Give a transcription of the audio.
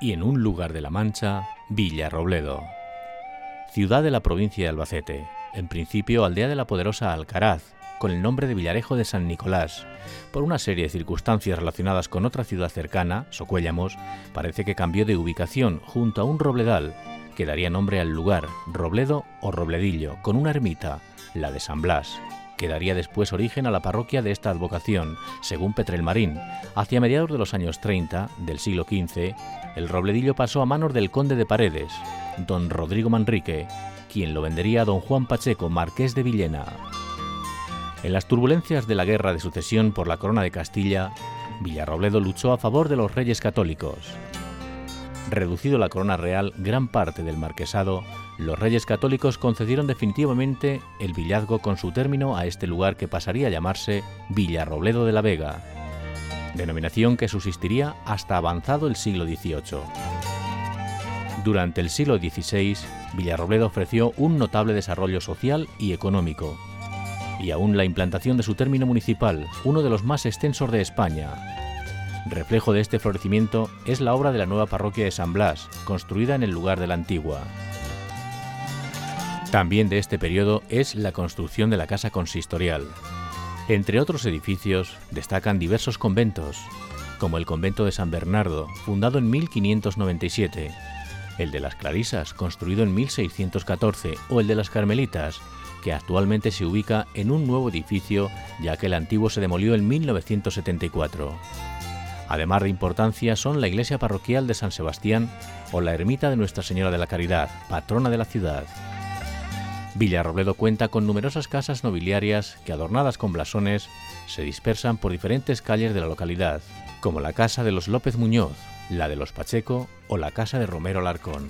y en un lugar de la Mancha, Villarrobledo. Ciudad de la provincia de Albacete, en principio aldea de la poderosa Alcaraz, con el nombre de Villarejo de San Nicolás. Por una serie de circunstancias relacionadas con otra ciudad cercana, Socuéllamos, parece que cambió de ubicación junto a un robledal, que daría nombre al lugar, Robledo o Robledillo, con una ermita, la de San Blas, que daría después origen a la parroquia de esta advocación, según Petrelmarín. Hacia mediados de los años 30 del siglo XV, el Robledillo pasó a manos del conde de Paredes, don Rodrigo Manrique, quien lo vendería a don Juan Pacheco, marqués de Villena. En las turbulencias de la guerra de sucesión por la corona de Castilla, Villarrobledo luchó a favor de los reyes católicos. Reducido la corona real gran parte del marquesado, los reyes católicos concedieron definitivamente el villazgo con su término a este lugar que pasaría a llamarse Villarrobledo de la Vega, denominación que subsistiría hasta avanzado el siglo XVIII. Durante el siglo XVI, Villarrobledo ofreció un notable desarrollo social y económico, y aún la implantación de su término municipal, uno de los más extensos de España. Reflejo de este florecimiento es la obra de la nueva parroquia de San Blas, construida en el lugar de la antigua. También de este periodo es la construcción de la casa consistorial. Entre otros edificios destacan diversos conventos, como el convento de San Bernardo, fundado en 1597, el de las Clarisas, construido en 1614, o el de las Carmelitas, que actualmente se ubica en un nuevo edificio, ya que el antiguo se demolió en 1974. Además de importancia son la iglesia parroquial de San Sebastián o la ermita de Nuestra Señora de la Caridad, patrona de la ciudad. Villarrobledo cuenta con numerosas casas nobiliarias que, adornadas con blasones, se dispersan por diferentes calles de la localidad, como la casa de los López Muñoz, la de los Pacheco o la casa de Romero Larcón.